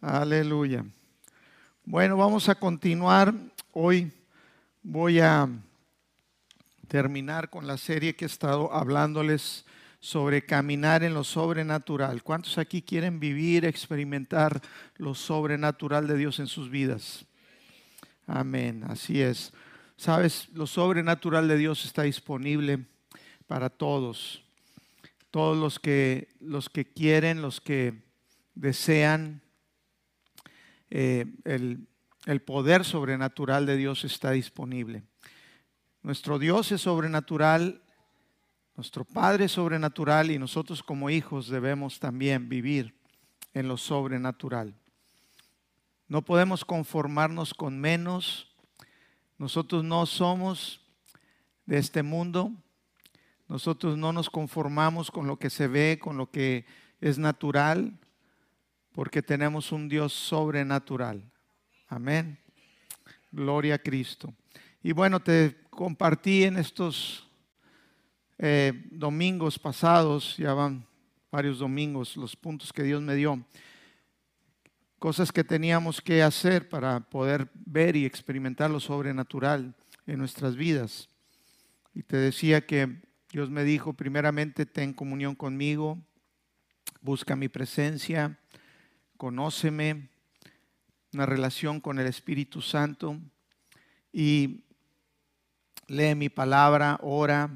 Aleluya. Bueno, vamos a continuar. Hoy voy a terminar con la serie que he estado hablándoles sobre caminar en lo sobrenatural. ¿Cuántos aquí quieren vivir, experimentar lo sobrenatural de Dios en sus vidas? Amén, así es. Sabes, lo sobrenatural de Dios está disponible para todos. Todos los que, los que quieren, los que desean eh, el, el poder sobrenatural de Dios está disponible. Nuestro Dios es sobrenatural, nuestro Padre es sobrenatural y nosotros como hijos debemos también vivir en lo sobrenatural. No podemos conformarnos con menos. Nosotros no somos de este mundo. Nosotros no nos conformamos con lo que se ve, con lo que es natural, porque tenemos un Dios sobrenatural. Amén. Gloria a Cristo. Y bueno, te compartí en estos eh, domingos pasados, ya van varios domingos, los puntos que Dios me dio, cosas que teníamos que hacer para poder ver y experimentar lo sobrenatural en nuestras vidas. Y te decía que Dios me dijo, primeramente, ten comunión conmigo, busca mi presencia, conóceme, una relación con el Espíritu Santo y lee mi palabra, ora,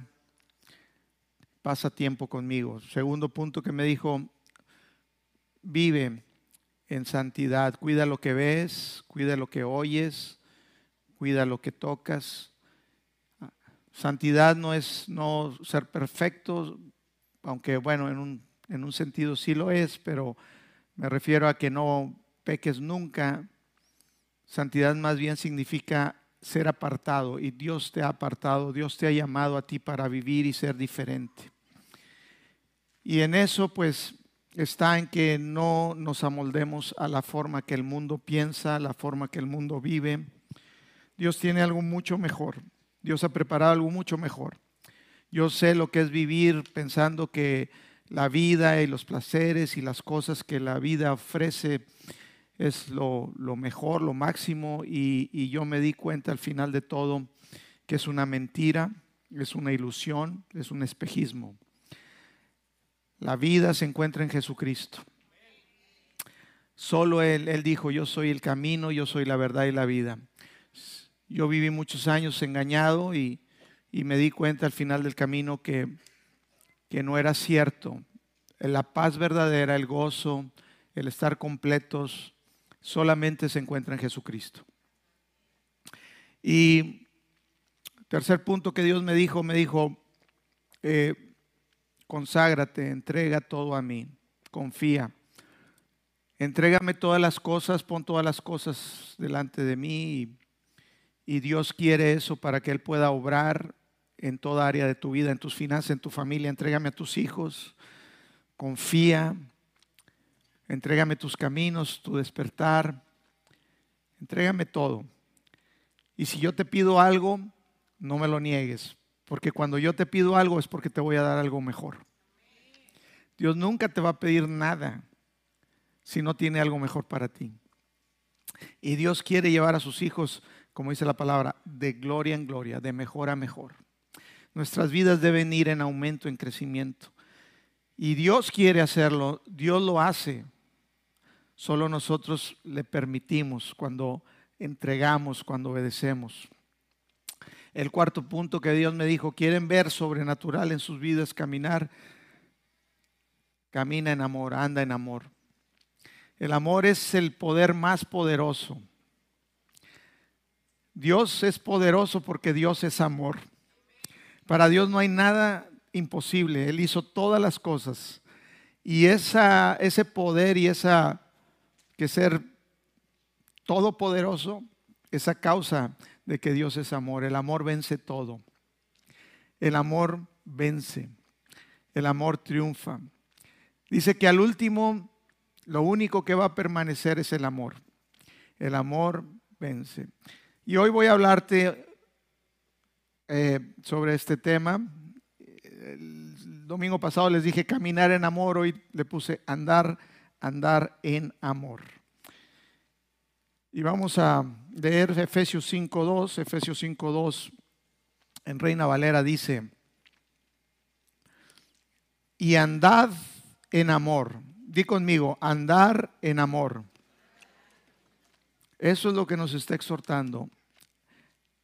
pasa tiempo conmigo. Segundo punto que me dijo, vive en santidad, cuida lo que ves, cuida lo que oyes, cuida lo que tocas. Santidad no es no ser perfecto, aunque bueno, en un, en un sentido sí lo es, pero me refiero a que no peques nunca. Santidad más bien significa ser apartado y Dios te ha apartado, Dios te ha llamado a ti para vivir y ser diferente. Y en eso pues está en que no nos amoldemos a la forma que el mundo piensa, la forma que el mundo vive. Dios tiene algo mucho mejor. Dios ha preparado algo mucho mejor. Yo sé lo que es vivir pensando que la vida y los placeres y las cosas que la vida ofrece es lo, mejor, lo máximo, y, yo me di cuenta al final de todo que es una mentira, es una ilusión, es un espejismo. La vida se encuentra en Jesucristo. Solo Él, Él dijo, yo soy el camino, yo soy la verdad y la vida. Yo viví muchos años engañado y me di cuenta al final del camino que, que no era cierto. La paz verdadera, el gozo, el estar completos, solamente se encuentra en Jesucristo. Y tercer punto que Dios me dijo, me dijo, eh, conságrate, entrega todo a mí, confía. Entrégame todas las cosas, pon todas las cosas delante de mí y, y Dios quiere eso para que Él pueda obrar en toda área de tu vida, en tus finanzas, en tu familia. Entrégame a tus hijos, confía, Entrégame tus caminos, tu despertar. Entrégame todo. Y si yo te pido algo, no me lo niegues. Porque cuando yo te pido algo es porque te voy a dar algo mejor. Dios nunca te va a pedir nada si no tiene algo mejor para ti. Y Dios quiere llevar a sus hijos, como dice la palabra, de gloria en gloria, de mejor a mejor. Nuestras vidas deben ir en aumento, en crecimiento. Y Dios quiere hacerlo, Dios lo hace. Solo nosotros le permitimos cuando entregamos, cuando obedecemos. El cuarto punto que Dios me dijo, quieren ver sobrenatural en sus vidas, caminar, camina en amor, anda en amor. El amor es el poder más poderoso. Dios es poderoso porque Dios es amor. Para Dios no hay nada imposible. Él hizo todas las cosas. Y ese poder y esa que ser todopoderoso esa causa de que Dios es amor. El amor vence todo. El amor vence. El amor triunfa. Dice que al último lo único que va a permanecer es el amor. El amor vence. Y hoy voy a hablarte eh, sobre este tema. El domingo pasado les dije caminar en amor, hoy le puse andar andar en amor. Y vamos a leer Efesios 5.2. Efesios 5.2 en Reina Valera dice, y andad en amor. Di conmigo, andar en amor. Eso es lo que nos está exhortando.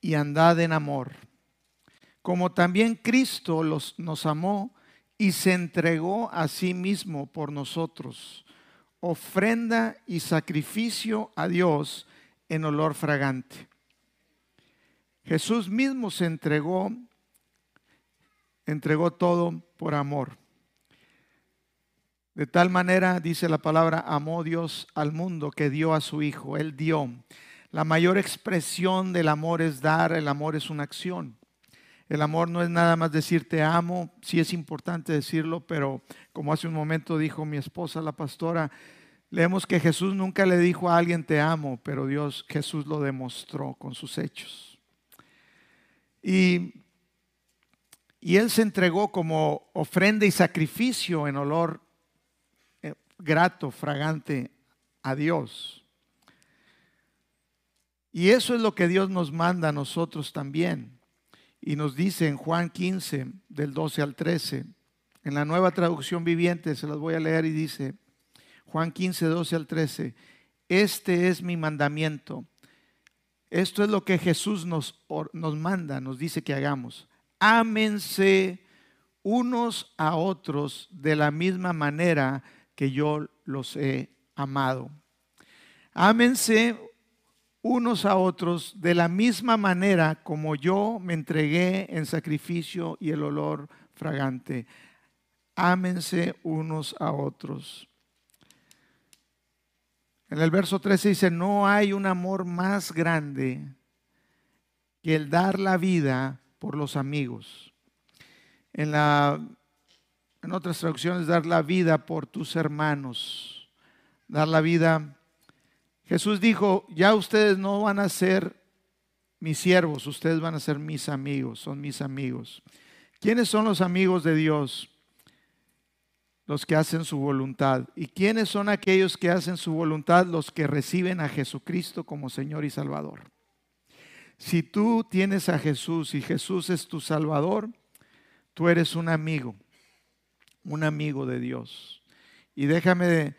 Y andad en amor. Como también Cristo los, nos amó y se entregó a sí mismo por nosotros, ofrenda y sacrificio a Dios en olor fragante. Jesús mismo se entregó, entregó todo por amor. De tal manera, dice la palabra, amó Dios al mundo que dio a su Hijo. Él dio. La mayor expresión del amor es dar, el amor es una acción. El amor no es nada más decir te amo, sí es importante decirlo, pero como hace un momento dijo mi esposa, la pastora, leemos que Jesús nunca le dijo a alguien te amo, pero Dios, Jesús lo demostró con sus hechos. Y, y Él se entregó como ofrenda y sacrificio en olor grato, fragante a Dios. Y eso es lo que Dios nos manda a nosotros también. Y nos dice en Juan 15, del 12 al 13, en la nueva traducción viviente, se las voy a leer y dice, Juan 15, 12 al 13, este es mi mandamiento. Esto es lo que Jesús nos, nos manda, nos dice que hagamos. Ámense unos a otros de la misma manera que yo los he amado. Ámense unos a otros de la misma manera como yo me entregué en sacrificio y el olor fragante. Ámense unos a otros. En el verso 13 dice, no hay un amor más grande que el dar la vida por los amigos. En la en otras traducciones, dar la vida por tus hermanos. Dar la vida. Jesús dijo, ya ustedes no van a ser mis siervos, ustedes van a ser mis amigos, son mis amigos. ¿Quiénes son los amigos de Dios? Los que hacen su voluntad. ¿Y quiénes son aquellos que hacen su voluntad? Los que reciben a Jesucristo como Señor y Salvador. Si tú tienes a Jesús y Jesús es tu Salvador, tú eres un amigo un amigo de Dios. Y déjame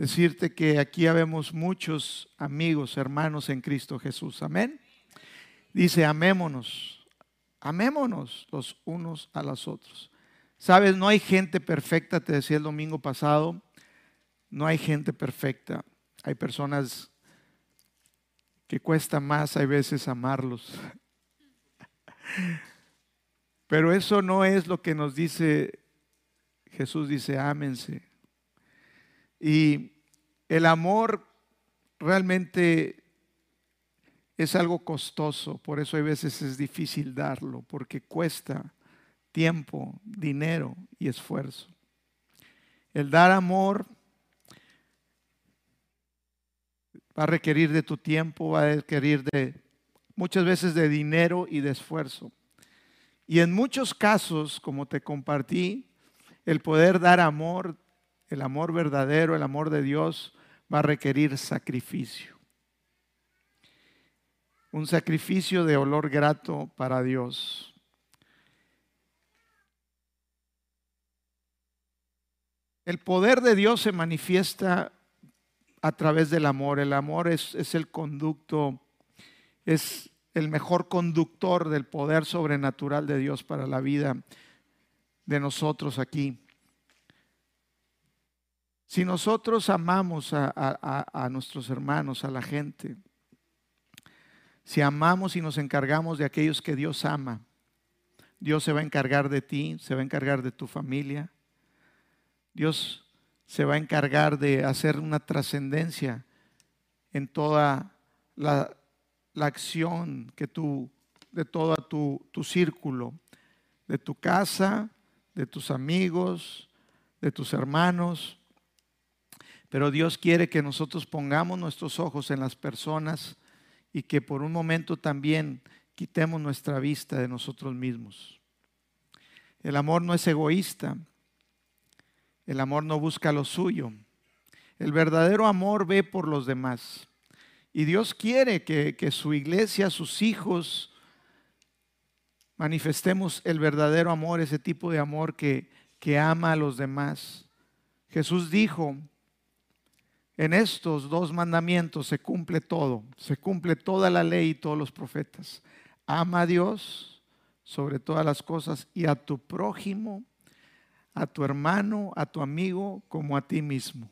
decirte que aquí habemos muchos amigos, hermanos en Cristo Jesús. Amén. Dice, amémonos, amémonos los unos a los otros. Sabes, no hay gente perfecta, te decía el domingo pasado, no hay gente perfecta. Hay personas que cuesta más, hay veces amarlos. Pero eso no es lo que nos dice Jesús dice, ámense. Y el amor realmente es algo costoso, por eso hay veces es difícil darlo, porque cuesta tiempo, dinero y esfuerzo. El dar amor va a requerir de tu tiempo, va a requerir de muchas veces de dinero y de esfuerzo. Y en muchos casos, como te compartí, el poder dar amor, el amor verdadero, el amor de Dios, va a requerir sacrificio. Un sacrificio de olor grato para Dios. El poder de Dios se manifiesta a través del amor. El amor es, el conducto, es el mejor conductor del poder sobrenatural de Dios para la vida de nosotros aquí. Si nosotros amamos a, nuestros hermanos, a la gente, si amamos y nos encargamos de aquellos que Dios ama, Dios se va a encargar de ti, se va a encargar de tu familia. Dios se va a encargar de hacer una trascendencia en toda la, acción que de todo tu círculo, de tu casa, de tus amigos, de tus hermanos. Pero Dios quiere que nosotros pongamos nuestros ojos en las personas y que por un momento también quitemos nuestra vista de nosotros mismos. El amor no es egoísta. El amor no busca lo suyo. El verdadero amor ve por los demás. Y Dios quiere que, que su iglesia, sus hijos, manifestemos el verdadero amor, ese tipo de amor que, que ama a los demás. Jesús dijo, en estos dos mandamientos se cumple todo, se cumple toda la ley y todos los profetas. Ama a Dios sobre todas las cosas y a tu prójimo, a tu hermano, a tu amigo, como a ti mismo.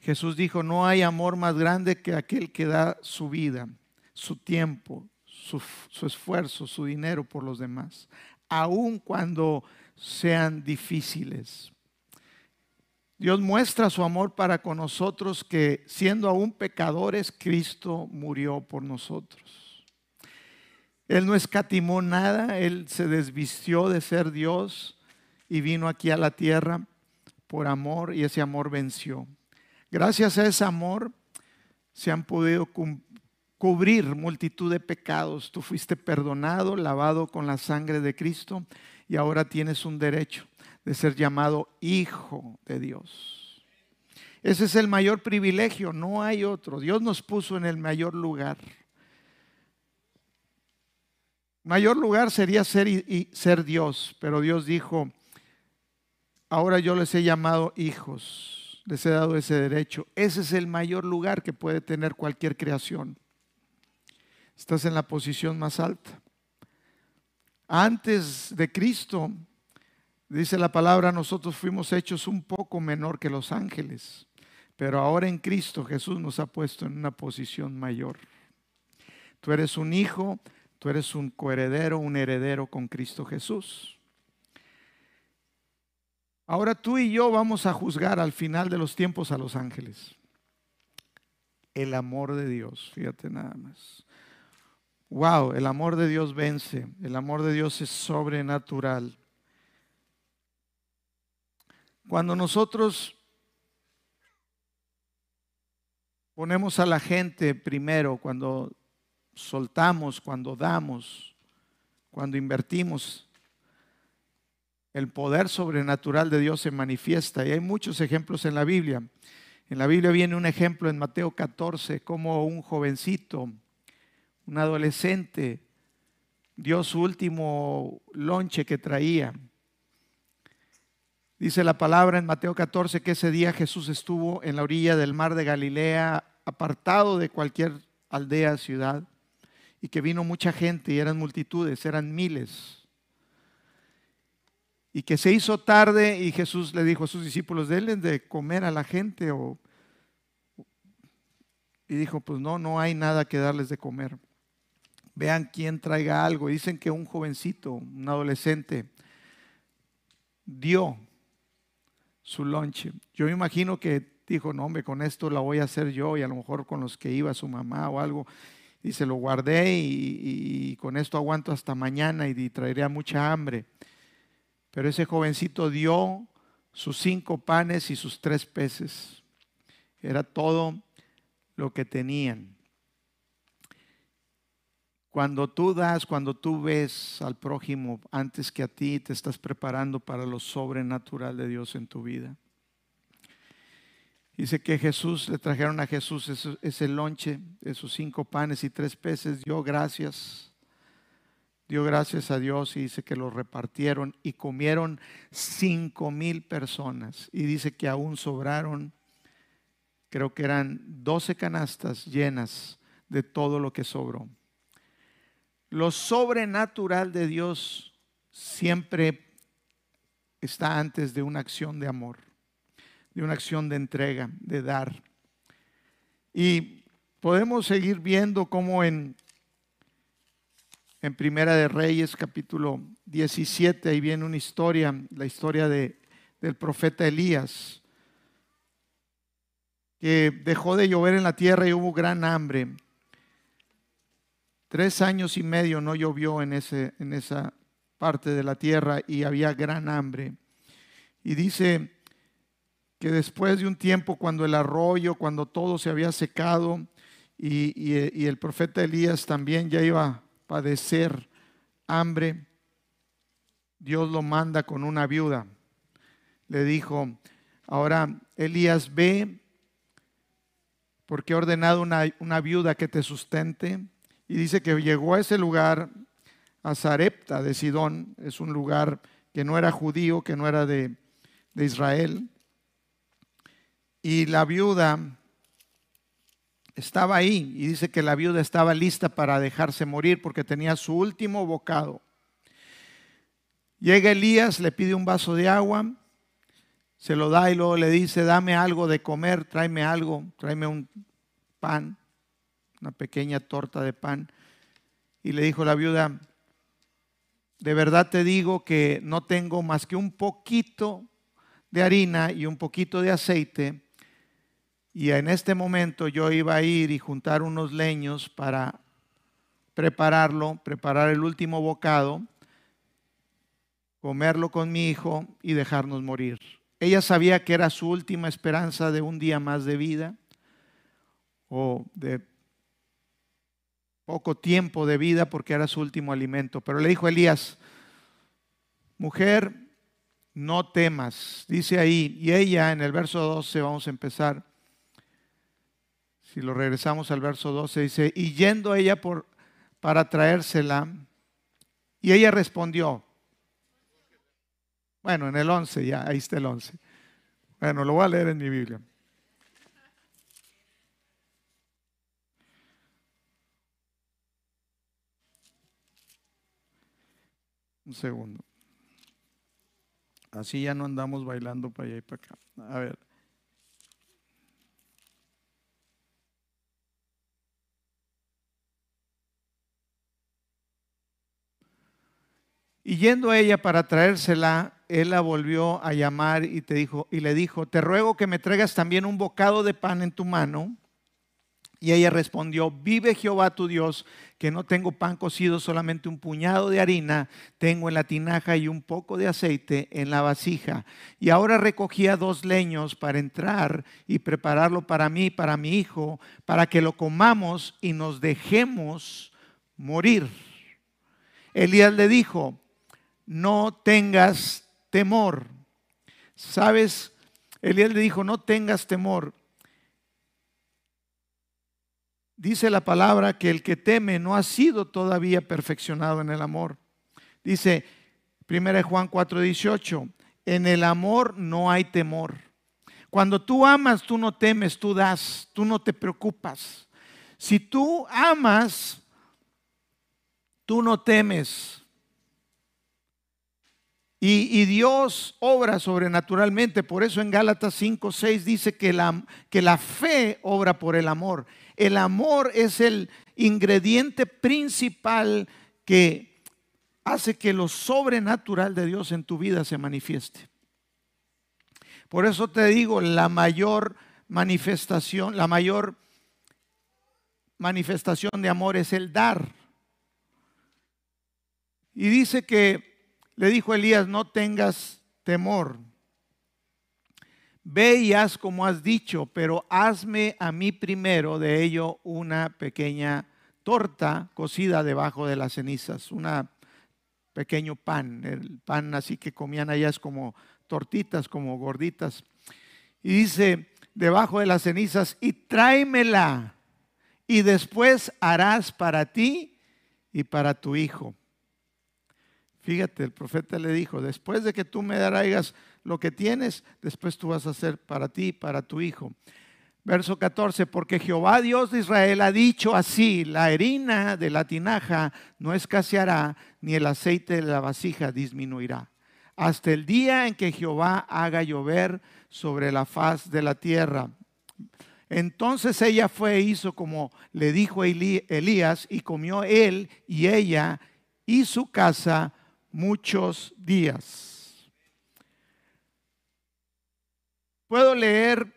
Jesús dijo, no hay amor más grande que aquel que da su vida, su tiempo, su, esfuerzo, su dinero por los demás, aun cuando sean difíciles. Dios muestra su amor para con nosotros que siendo aún pecadores, Cristo murió por nosotros. Él no escatimó nada, Él se desvistió de ser Dios y vino aquí a la tierra por amor y ese amor venció. Gracias a ese amor se han podido cubrir multitud de pecados. Tú fuiste perdonado, lavado con la sangre de Cristo y ahora tienes un derecho de ser llamado hijo de Dios. Ese es el mayor privilegio, no hay otro. Dios nos puso en el mayor lugar. Mayor lugar sería ser, y ser Dios, pero Dios dijo, ahora yo les he llamado hijos les he dado ese derecho. Ese es el mayor lugar que puede tener cualquier creación. Estás en la posición más alta. Antes de Cristo, dice la palabra, nosotros fuimos hechos un poco menor que los ángeles, pero ahora en Cristo Jesús nos ha puesto en una posición mayor. Tú eres un hijo, tú eres un coheredero, un heredero con Cristo Jesús. Ahora tú y yo vamos a juzgar al final de los tiempos a los ángeles. El amor de Dios, fíjate nada más. Wow, el amor de Dios vence, el amor de Dios es sobrenatural. Cuando nosotros ponemos a la gente primero, cuando soltamos, cuando damos, cuando invertimos el poder sobrenatural de Dios se manifiesta. Y hay muchos ejemplos en la Biblia. En la Biblia viene un ejemplo en Mateo 14, como un jovencito, un adolescente, dio su último lonche que traía. Dice la palabra en Mateo 14 que ese día Jesús estuvo en la orilla del mar de Galilea, apartado de cualquier aldea, ciudad, y que vino mucha gente y eran multitudes, eran miles y que se hizo tarde y Jesús le dijo a sus discípulos, denle de comer a la gente. Y dijo, pues no, no hay nada que darles de comer. Vean quién traiga algo. Dicen que un jovencito, un adolescente, dio su lonche. Yo me imagino que dijo, no, hombre, con esto la voy a hacer yo y a lo mejor con los que iba su mamá o algo. Y se lo guardé y, con esto aguanto hasta mañana y, y traería mucha hambre. Pero ese jovencito dio sus cinco panes y sus tres peces. Era todo lo que tenían. Cuando tú das, cuando tú ves al prójimo antes que a ti, te estás preparando para lo sobrenatural de Dios en tu vida. Dice que Jesús, le trajeron a Jesús ese, ese lonche, esos cinco panes y tres peces, dio gracias dio gracias a Dios y dice que lo repartieron y comieron cinco mil personas. Y dice que aún sobraron, creo que eran doce canastas llenas de todo lo que sobró. Lo sobrenatural de Dios siempre está antes de una acción de amor, de una acción de entrega, de dar. Y podemos seguir viendo cómo en en Primera de Reyes, capítulo 17, ahí viene una historia, la historia de, del profeta Elías, que dejó de llover en la tierra y hubo gran hambre. Tres años y medio no llovió en, ese, en esa parte de la tierra y había gran hambre. Y dice que después de un tiempo, cuando el arroyo, cuando todo se había secado y, y el profeta Elías también ya iba padecer hambre, Dios lo manda con una viuda. Le dijo, ahora Elías ve porque he ordenado una, una viuda que te sustente. Y dice que llegó a ese lugar, a Zarepta de Sidón, es un lugar que no era judío, que no era de, de Israel. Y la viuda estaba ahí y dice que la viuda estaba lista para dejarse morir porque tenía su último bocado. Llega Elías, le pide un vaso de agua, se lo da y luego le dice, dame algo de comer, tráeme algo, tráeme un pan, una pequeña torta de pan. Y le dijo la viuda, de verdad te digo que no tengo más que un poquito de harina y un poquito de aceite y en este momento yo iba a ir y juntar unos leños para prepararlo, preparar el último bocado, comerlo con mi hijo y dejarnos morir. Ella sabía que era su última esperanza de un día más de vida o de poco tiempo de vida porque era su último alimento. Pero le dijo Elías, mujer, no temas. Dice ahí, y ella en el verso 12 vamos a empezar si lo regresamos al verso 12, dice, y yendo ella por, para traérsela, y ella respondió, bueno, en el 11, ya, ahí está el 11. Bueno, lo voy a leer en mi Biblia. Un segundo. Así ya no andamos bailando para allá y para acá. A ver. Y yendo a ella para traérsela, él la volvió a llamar y, te dijo, y le dijo, te ruego que me traigas también un bocado de pan en tu mano. Y ella respondió, vive Jehová tu Dios, que no tengo pan cocido, solamente un puñado de harina, tengo en la tinaja y un poco de aceite en la vasija. Y ahora recogía dos leños para entrar y prepararlo para mí, para mi hijo, para que lo comamos y nos dejemos morir. Elías le dijo, no tengas temor. ¿Sabes? Elías le dijo, no tengas temor. Dice la palabra que el que teme no ha sido todavía perfeccionado en el amor. Dice 1 Juan 4:18, en el amor no hay temor. Cuando tú amas, tú no temes, tú das, tú no te preocupas. Si tú amas, tú no temes. Y, Dios obra sobrenaturalmente. Por eso en Gálatas 5, 6 dice que la, que la fe obra por el amor. El amor es el ingrediente principal que hace que lo sobrenatural de Dios en tu vida se manifieste. Por eso te digo, la mayor manifestación, la mayor manifestación de amor es el dar. Y dice que le dijo Elías, no tengas temor. Ve y haz como has dicho, pero hazme a mí primero de ello una pequeña torta cocida debajo de las cenizas, un pequeño pan. El pan así que comían allá es como tortitas, como gorditas. Y dice, debajo de las cenizas, y tráemela, y después harás para ti y para tu hijo. Fíjate, el profeta le dijo, después de que tú me darás lo que tienes, después tú vas a hacer para ti, para tu hijo. Verso 14, porque Jehová Dios de Israel ha dicho así, la harina de la tinaja no escaseará, ni el aceite de la vasija disminuirá, hasta el día en que Jehová haga llover sobre la faz de la tierra. Entonces ella fue e hizo como le dijo Elías, y comió él y ella y su casa muchos días. Puedo leer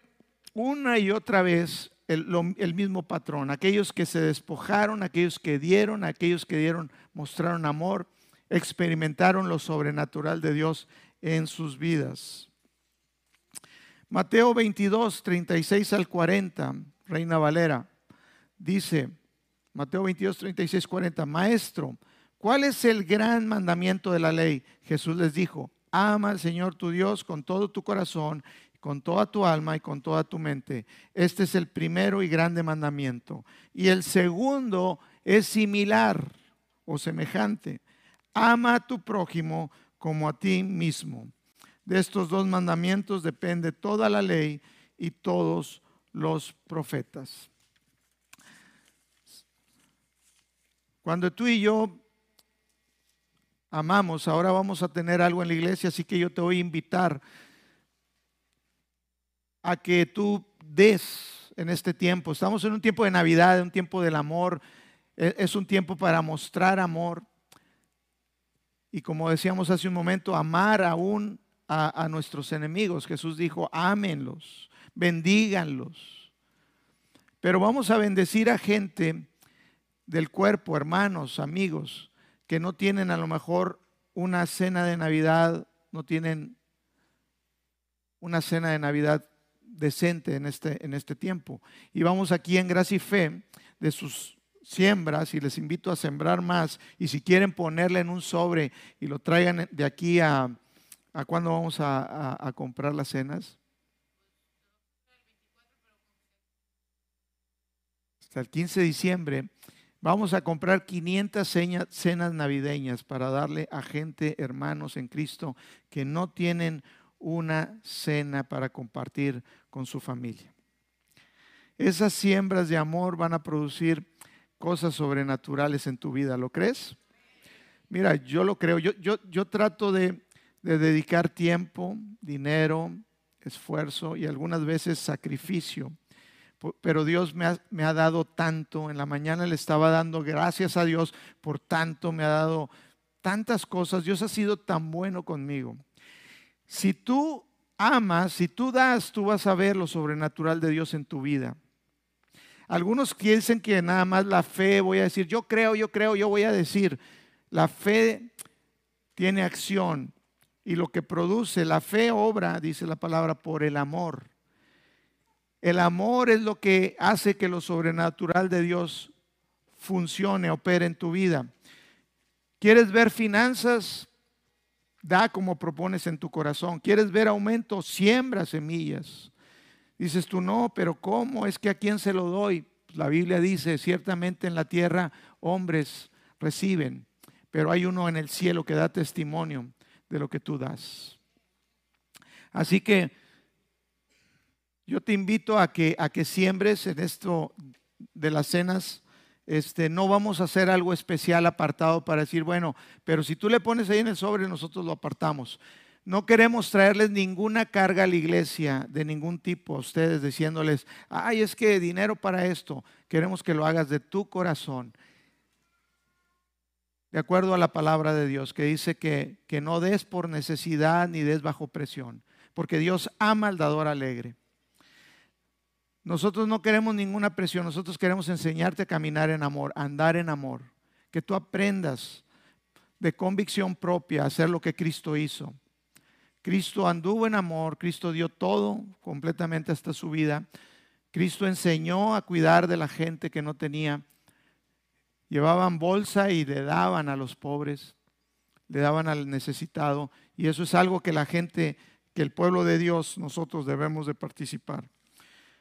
una y otra vez el, mismo patrón. Aquellos que se despojaron, aquellos que dieron, aquellos que dieron, mostraron amor, experimentaron lo sobrenatural de Dios en sus vidas. Mateo 22, 36 al 40, Reina Valera, dice, Mateo 22, 36, 40, Maestro, ¿Cuál es el gran mandamiento de la ley? Jesús les dijo, ama al Señor tu Dios con todo tu corazón, con toda tu alma y con toda tu mente. Este es el primero y grande mandamiento. Y el segundo es similar o semejante. Ama a tu prójimo como a ti mismo. De estos dos mandamientos depende toda la ley y todos los profetas. Cuando tú y yo amamos, ahora vamos a tener algo en la iglesia, así que yo te voy a invitar a que tú des en este tiempo. Estamos en un tiempo de Navidad, un tiempo del amor, e, es un tiempo para mostrar amor. Y como decíamos hace un momento, amar aún a, nuestros enemigos. Jesús dijo, ámenlos, bendíganlos. Pero vamos a bendecir a gente del cuerpo, hermanos, amigos, que no tienen a lo mejor una cena de Navidad, no tienen una cena de Navidad decente en este, en este tiempo. Y vamos aquí en Gracia y Fe de sus siembras y les invito a sembrar más. Y si quieren ponerle en un sobre y lo traigan de aquí a, a cuándo vamos a, a comprar las cenas. Hasta el 15 de diciembre vamos a comprar 500 cenas navideñas para darle a gente, hermanos en Cristo, que no tienen una cena para compartir con su familia. Esas siembras de amor van a producir cosas sobrenaturales en tu vida, ¿lo crees? Mira, yo lo creo, yo, yo, yo trato de, dedicar tiempo, dinero, esfuerzo y algunas veces sacrificio pero Dios me ha, me ha, dado tanto. En la mañana le estaba dando gracias a Dios por tanto, me ha dado tantas cosas. Dios ha sido tan bueno conmigo. Si tú amas, si tú das, tú vas a ver lo sobrenatural de Dios en tu vida. Algunos piensan que nada más la fe, voy a decir, yo creo, yo creo, yo voy a decir, la fe tiene acción y lo que produce, la fe obra, dice la palabra, por el amor. El amor es lo que hace que lo sobrenatural de Dios funcione, opere en tu vida. ¿Quieres ver finanzas? Da como propones en tu corazón. ¿Quieres ver aumento? Siembra semillas. Dices tú, no, pero ¿cómo? Es que a quién se lo doy. La Biblia dice, ciertamente en la tierra hombres reciben, pero hay uno en el cielo que da testimonio de lo que tú das. Así que yo te invito a que, siembres en esto de las cenas este, no vamos a hacer algo especial apartado para decir, bueno, pero si tú le pones ahí en el sobre, nosotros lo apartamos. No queremos traerles ninguna carga a la iglesia de ningún tipo a ustedes diciéndoles, ay, es que dinero para esto. Queremos que lo hagas de tu corazón. De acuerdo a la palabra de Dios, que dice que, que no des por necesidad ni des bajo presión, porque Dios ama al dador alegre. Nosotros no queremos ninguna presión, nosotros queremos enseñarte a caminar en amor, a andar en amor, que tú aprendas de convicción propia a hacer lo que Cristo hizo. Cristo anduvo en amor, Cristo dio todo completamente hasta su vida. Cristo enseñó a cuidar de la gente que no tenía. Llevaban bolsa y le daban a los pobres, le daban al necesitado. Y eso es algo que la gente, que el pueblo de Dios, nosotros debemos de participar.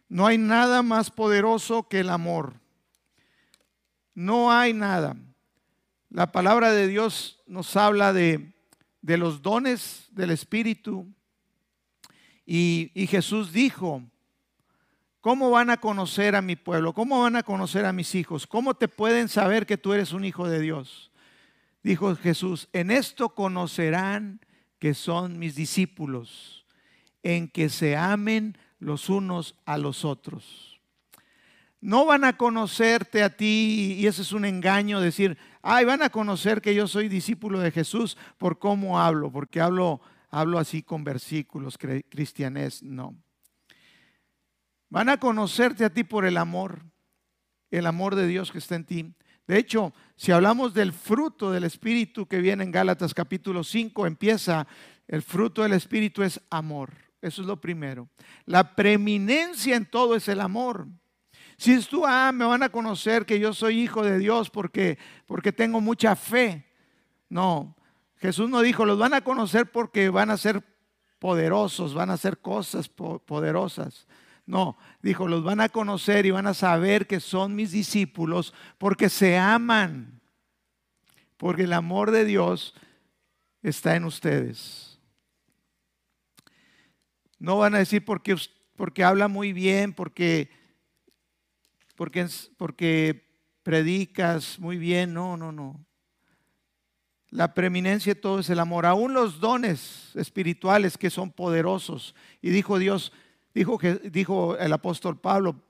No hay nada más poderoso que el amor. No hay nada. La palabra de Dios nos habla de, los dones del Espíritu. Y, y Jesús dijo, ¿cómo van a conocer a mi pueblo? ¿Cómo van a conocer a mis hijos? ¿Cómo te pueden saber que tú eres un hijo de Dios? Dijo Jesús, en esto conocerán que son mis discípulos, en que se amen los unos a los otros. No van a conocerte a ti, y ese es un engaño, decir, ay, van a conocer que yo soy discípulo de Jesús por cómo hablo, porque hablo, hablo así con versículos cristianes, no. Van a conocerte a ti por el amor, el amor de Dios que está en ti. De hecho, si hablamos del fruto del Espíritu que viene en Gálatas capítulo 5, empieza, el fruto del Espíritu es amor. Eso es lo primero. La preeminencia en todo es el amor. Si es tú, ah, me van a conocer que yo soy hijo de Dios porque, porque tengo mucha fe. No, Jesús no dijo, los van a conocer porque van a ser poderosos, van a hacer cosas poderosas. No, dijo, los van a conocer y van a saber que son mis discípulos porque se aman, porque el amor de Dios está en ustedes. No van a decir porque, porque habla muy bien, porque, porque, porque predicas muy bien. No, no, no. La preeminencia de todo es el amor. Aún los dones espirituales que son poderosos. Y dijo Dios, dijo, dijo el apóstol Pablo,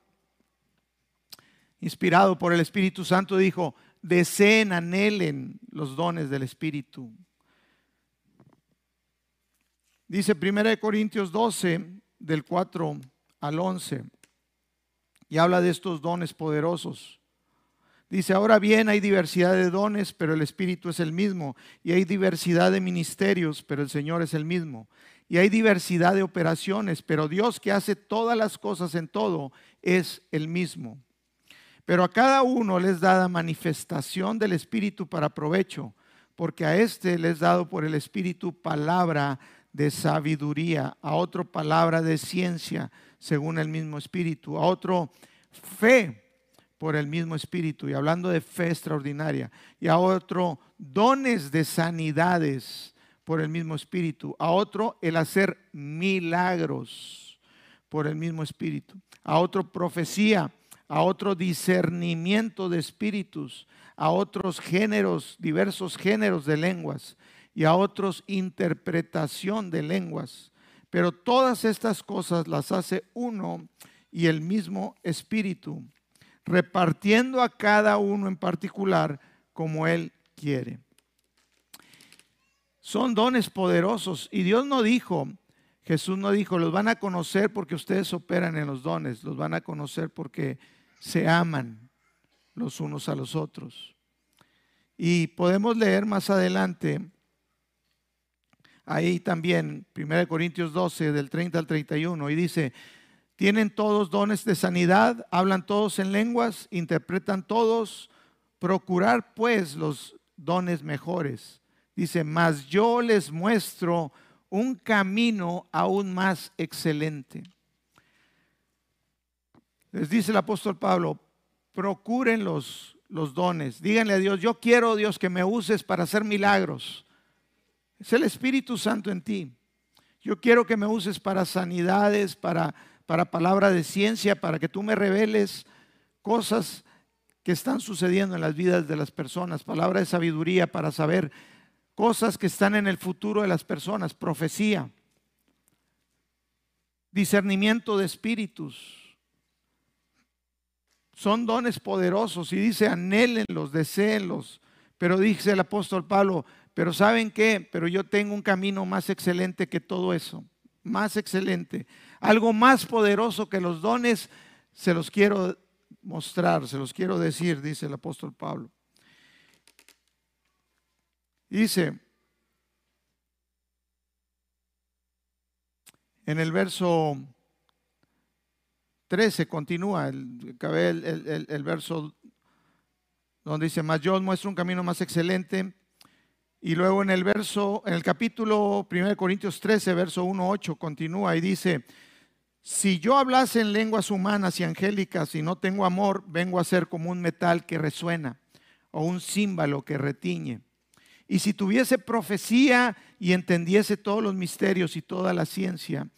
inspirado por el Espíritu Santo, dijo, deseen, anhelen los dones del Espíritu. Dice 1 Corintios 12, del 4 al 11, y habla de estos dones poderosos. Dice, ahora bien, hay diversidad de dones, pero el Espíritu es el mismo. Y hay diversidad de ministerios, pero el Señor es el mismo. Y hay diversidad de operaciones, pero Dios que hace todas las cosas en todo es el mismo. Pero a cada uno les da manifestación del Espíritu para provecho, porque a este les dado por el Espíritu palabra de sabiduría, a otro palabra de ciencia, según el mismo Espíritu, a otro fe por el mismo Espíritu, y hablando de fe extraordinaria, y a otro dones de sanidades por el mismo Espíritu, a otro el hacer milagros por el mismo Espíritu, a otro profecía, a otro discernimiento de espíritus, a otros géneros, diversos géneros de lenguas, y a otros interpretación de lenguas. Pero todas estas cosas las hace uno y el mismo Espíritu repartiendo a cada uno en particular como Él quiere. Son dones poderosos y Dios no dijo, Jesús no dijo, los van a conocer porque ustedes operan en los dones, los van a conocer porque se aman los unos a los otros. Y podemos leer más adelante, ahí también, 1 Corintios 12, del 30 al 31, y dice, tienen todos dones de sanidad, hablan todos en lenguas, interpretan todos. Procurar pues los dones mejores. Dice, mas yo les muestro un camino aún más excelente. Les dice el apóstol Pablo, procuren los, los dones. Díganle a Dios, yo quiero Dios que me uses para hacer milagros. Es el Espíritu Santo en ti. Yo quiero que me uses para sanidades, para para palabra de ciencia, para que tú me reveles cosas que están sucediendo en las vidas de las personas, palabra de sabiduría para saber cosas que están en el futuro de las personas, profecía, discernimiento de espíritus. Son dones poderosos y dice anhélenlos, deseenlos. Pero dice el apóstol Pablo, pero ¿saben qué? Pero yo tengo un camino más excelente que todo eso, más excelente algo más poderoso que los dones, se los quiero mostrar, se los quiero decir, dice el apóstol Pablo. Dice en el verso 13, continúa el, el, el, verso donde dice, más yo os muestro un camino más excelente. Y luego en el verso, en el capítulo 1 Corintios 13, verso 1, 8, continúa y dice, si yo hablase en lenguas humanas y angélicas y no tengo amor, vengo a ser como un metal que resuena o un címbalo que retiñe. Y si tuviese profecía y entendiese todos los misterios y toda la ciencia,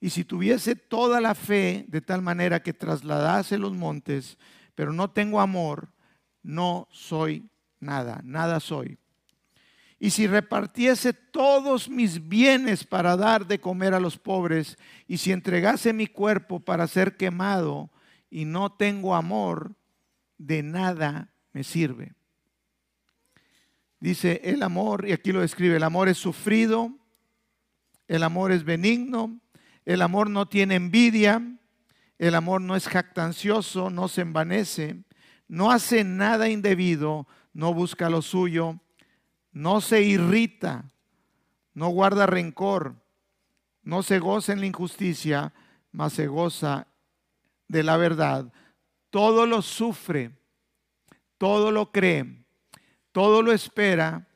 y si tuviese toda la fe de tal manera que trasladase los montes, pero no tengo amor, no soy nada, nada soy. Y si repartiese todos mis bienes para dar de comer a los pobres, y si entregase mi cuerpo para ser quemado, y no tengo amor, de nada me sirve. Dice el amor, y aquí lo describe, el amor es sufrido, el amor es benigno, el amor no tiene envidia, el amor no es jactancioso, no se envanece, no hace nada indebido, no busca lo suyo no se irrita, no guarda rencor, no se goza en la injusticia, mas se goza de la verdad. Todo lo sufre, todo lo cree, todo lo espera,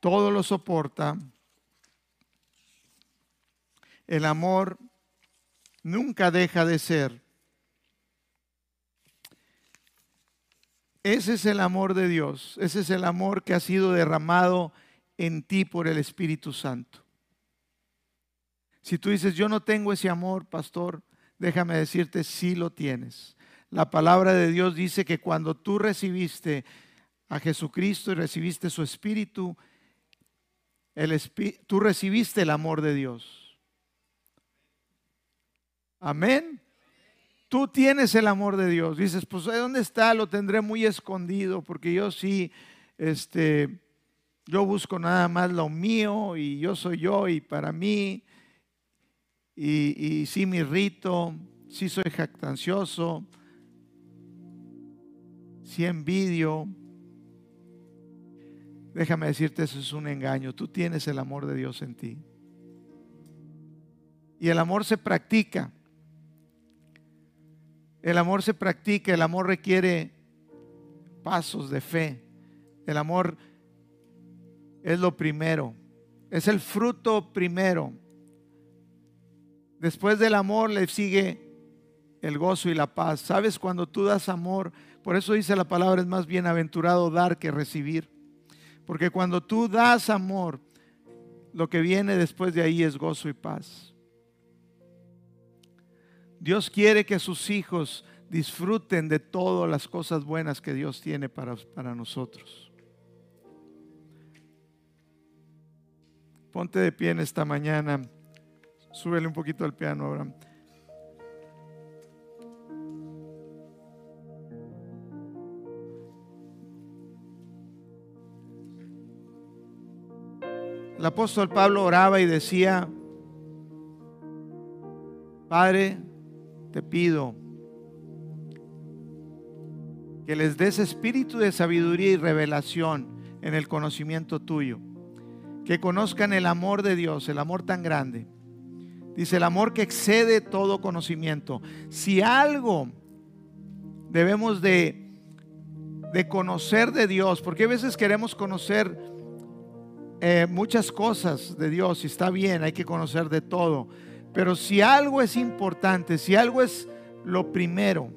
todo lo soporta. El amor nunca deja de ser. Ese es el amor de Dios, ese es el amor que ha sido derramado en ti por el Espíritu Santo. Si tú dices, yo no tengo ese amor, pastor, déjame decirte, sí lo tienes. La palabra de Dios dice que cuando tú recibiste a Jesucristo y recibiste su Espíritu, el tú recibiste el amor de Dios. Amén. Tú tienes el amor de Dios. Dices, pues ¿dónde está? Lo tendré muy escondido, porque yo sí, este, yo busco nada más lo mío y yo soy yo y para mí y, sí me irrito, sí soy jactancioso, sí envidio. Déjame decirte, eso es un engaño. Tú tienes el amor de Dios en ti. Y el amor se practica. El amor se practica, el amor requiere pasos de fe. El amor es lo primero, es el fruto primero Después del amor le sigue el gozo y la paz. ¿Sabes cuando tú das amor? Por eso dice la palabra, es más bienaventurado dar que recibir. Porque cuando tú das amor, lo que viene después de ahí es gozo y paz. Dios quiere que sus hijos disfruten de todas las cosas buenas que Dios tiene para, para nosotros. Ponte de pie en esta mañana. Súbele un poquito al piano, Abraham. El apóstol Pablo oraba y decía, Padre, te pido que les des espíritu de sabiduría y revelación en el conocimiento tuyo, que conozcan el amor de Dios, el amor tan grande Dice el amor que excede todo conocimiento. Si algo debemos de, de conocer de Dios, porque a veces queremos conocer eh, muchas cosas de Dios y está bien, hay que conocer de todo. Pero si algo es importante, si algo es lo primero,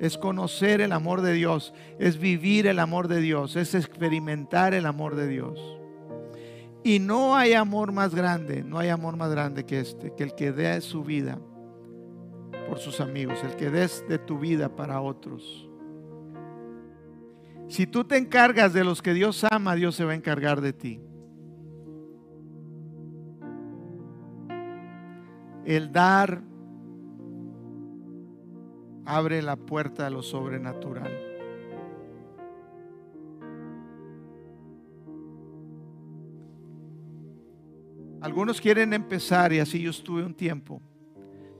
es conocer el amor de Dios, es vivir el amor de Dios, es experimentar el amor de Dios. Y no hay amor más grande, no hay amor más grande que este, que el que dé su vida por sus amigos, el que des de tu vida para otros. Si tú te encargas de los que Dios ama, Dios se va a encargar de ti. El dar abre la puerta a lo sobrenatural. Algunos quieren empezar, y así yo estuve un tiempo.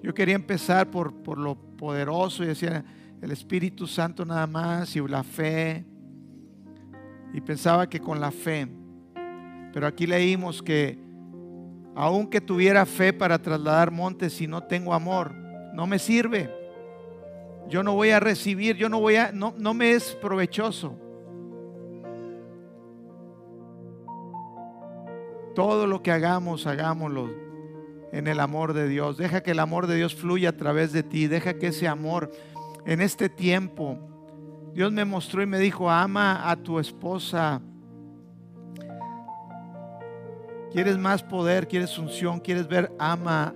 Yo quería empezar por, por lo poderoso y decía el Espíritu Santo nada más y la fe. Y pensaba que con la fe. Pero aquí leímos que aunque tuviera fe para trasladar montes, si no tengo amor, no me sirve. Yo no voy a recibir, yo no voy a, no, no me es provechoso. Todo lo que hagamos, hagámoslo en el amor de Dios. Deja que el amor de Dios fluya a través de ti. Deja que ese amor en este tiempo, Dios me mostró y me dijo, ama a tu esposa. ¿Quieres más poder? ¿Quieres unción? ¿Quieres ver? Ama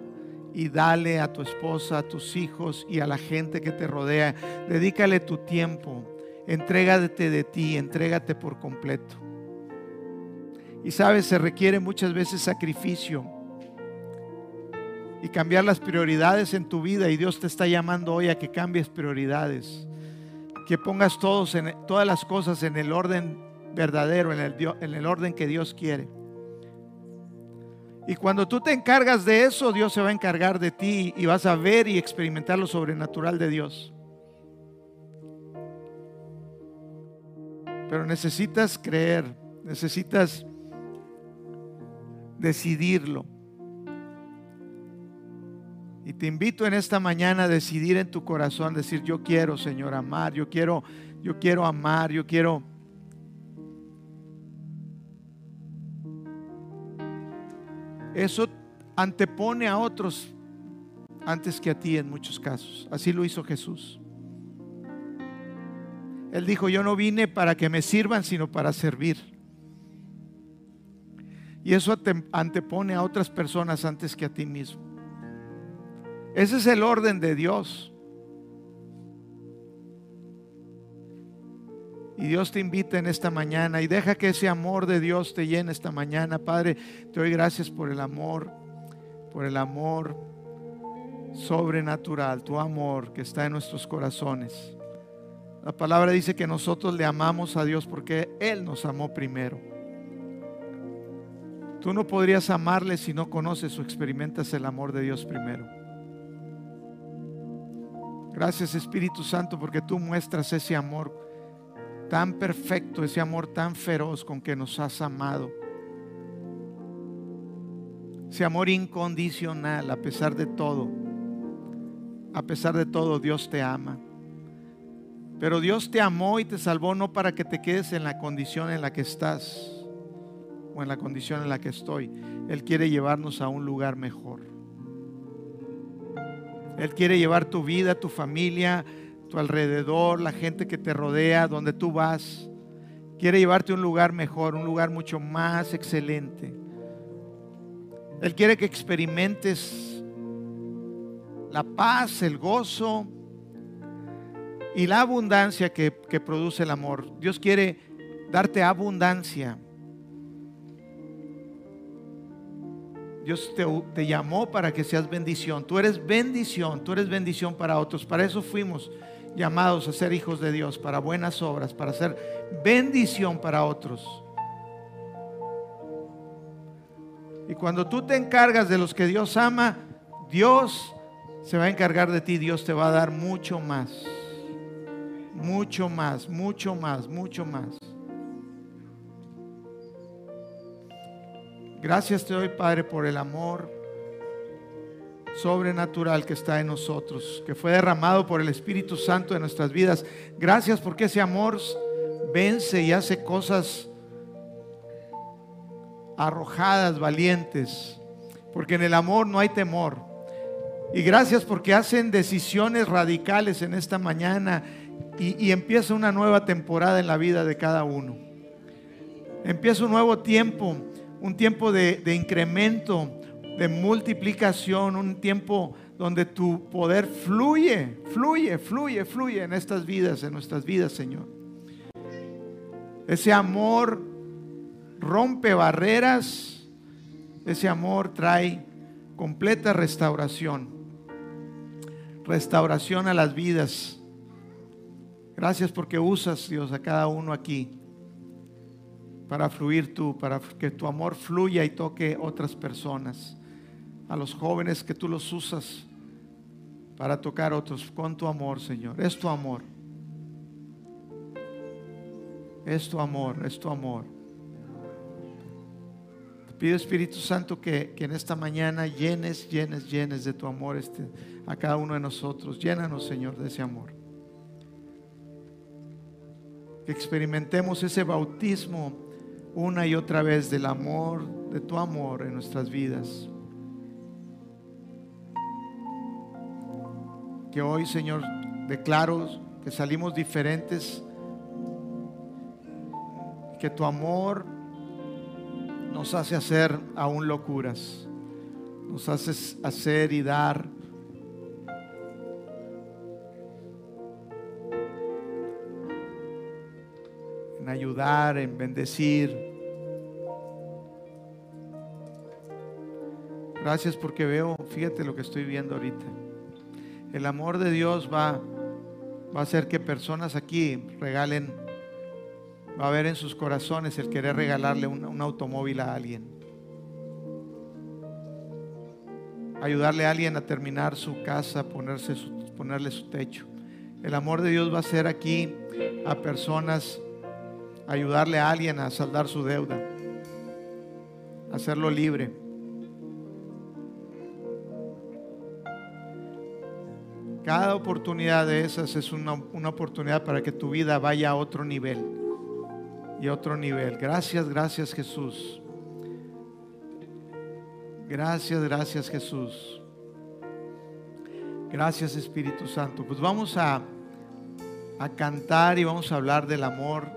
y dale a tu esposa, a tus hijos y a la gente que te rodea. Dedícale tu tiempo. Entrégate de ti, entrégate por completo. Y sabes, se requiere muchas veces sacrificio y cambiar las prioridades en tu vida. Y Dios te está llamando hoy a que cambies prioridades, que pongas todas las cosas en el orden verdadero, en el orden que Dios quiere. Y cuando tú te encargas de eso, Dios se va a encargar de ti y vas a ver y experimentar lo sobrenatural de Dios. Pero necesitas creer, necesitas decidirlo. Y te invito en esta mañana a decidir en tu corazón, decir, yo quiero, Señor, amar, yo quiero, yo quiero amar, yo quiero... Eso antepone a otros antes que a ti en muchos casos. Así lo hizo Jesús. Él dijo, yo no vine para que me sirvan, sino para servir. Y eso antepone a otras personas antes que a ti mismo. Ese es el orden de Dios. Y Dios te invita en esta mañana y deja que ese amor de Dios te llene esta mañana. Padre, te doy gracias por el amor, por el amor sobrenatural, tu amor que está en nuestros corazones. La palabra dice que nosotros le amamos a Dios porque Él nos amó primero. Tú no podrías amarle si no conoces o experimentas el amor de Dios primero. Gracias Espíritu Santo porque tú muestras ese amor tan perfecto, ese amor tan feroz con que nos has amado. Ese amor incondicional a pesar de todo. A pesar de todo, Dios te ama. Pero Dios te amó y te salvó no para que te quedes en la condición en la que estás o en la condición en la que estoy. Él quiere llevarnos a un lugar mejor. Él quiere llevar tu vida, tu familia, tu alrededor, la gente que te rodea, donde tú vas. Quiere llevarte a un lugar mejor, un lugar mucho más excelente. Él quiere que experimentes la paz, el gozo y la abundancia que, produce el amor. Dios quiere darte abundancia. Dios te, llamó para que seas bendición. Tú eres bendición, tú eres bendición para otros. Para eso fuimos llamados a ser hijos de Dios, para buenas obras, para ser bendición para otros. Y cuando tú te encargas de los que Dios ama, Dios se va a encargar de ti, Dios te va a dar mucho más. Mucho más, mucho más, mucho más. Gracias te doy, Padre, por el amor sobrenatural que está en nosotros, que fue derramado por el Espíritu Santo en nuestras vidas. Gracias porque ese amor vence y hace cosas arrojadas, valientes, porque en el amor no hay temor. Y gracias porque hacen decisiones radicales en esta mañana y, empieza una nueva temporada en la vida de cada uno. Empieza un nuevo tiempo un tiempo de, incremento, de multiplicación, un tiempo donde tu poder fluye, fluye, fluye, fluye en estas vidas, en nuestras vidas, Señor. Ese amor rompe barreras, ese amor trae completa restauración, restauración a las vidas. Gracias porque usas, Dios, a cada uno aquí para fluir tú, para que tu amor fluya y toque otras personas. A los jóvenes que tú los usas para tocar otros con tu amor, Señor. Es tu amor. Es tu amor, es tu amor. Te pido Espíritu Santo que, que en esta mañana llenes, llenes, llenes de tu amor este, a cada uno de nosotros. Llénanos, Señor, de ese amor. Que experimentemos ese bautismo una y otra vez del amor, de tu amor en nuestras vidas. Que hoy, Señor, declaro que salimos diferentes, que tu amor nos hace hacer aún locuras, nos hace hacer y dar ayudar, en bendecir. Gracias porque veo, fíjate lo que estoy viendo ahorita. El amor de Dios va, a hacer que personas aquí regalen, va a haber en sus corazones el querer regalarle un, automóvil a alguien. Ayudarle a alguien a terminar su casa, ponerle su techo. El amor de Dios va a ser aquí a personas ayudarle a alguien a saldar su deuda, hacerlo libre. Cada oportunidad de esas es una, una, oportunidad para que tu vida vaya a otro nivel y otro nivel. Gracias, gracias Jesús. Gracias, gracias Jesús. Gracias Espíritu Santo. Pues vamos a, a cantar y vamos a hablar del amor,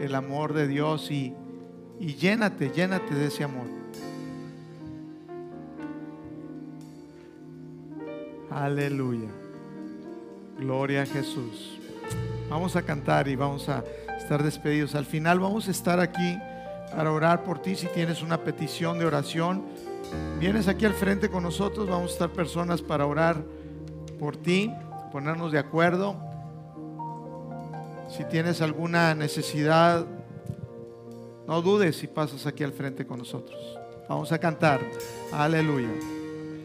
el amor de Dios y, y llénate, llénate de ese amor. Aleluya. Gloria a Jesús. Vamos a cantar y vamos a estar despedidos. Al final vamos a estar aquí para orar por ti. Si tienes una petición de oración, vienes aquí al frente con nosotros. Vamos a estar personas para orar por ti, ponernos de acuerdo. Si tienes alguna necesidad, no dudes si pasas aquí al frente con nosotros. Vamos a cantar. Aleluya.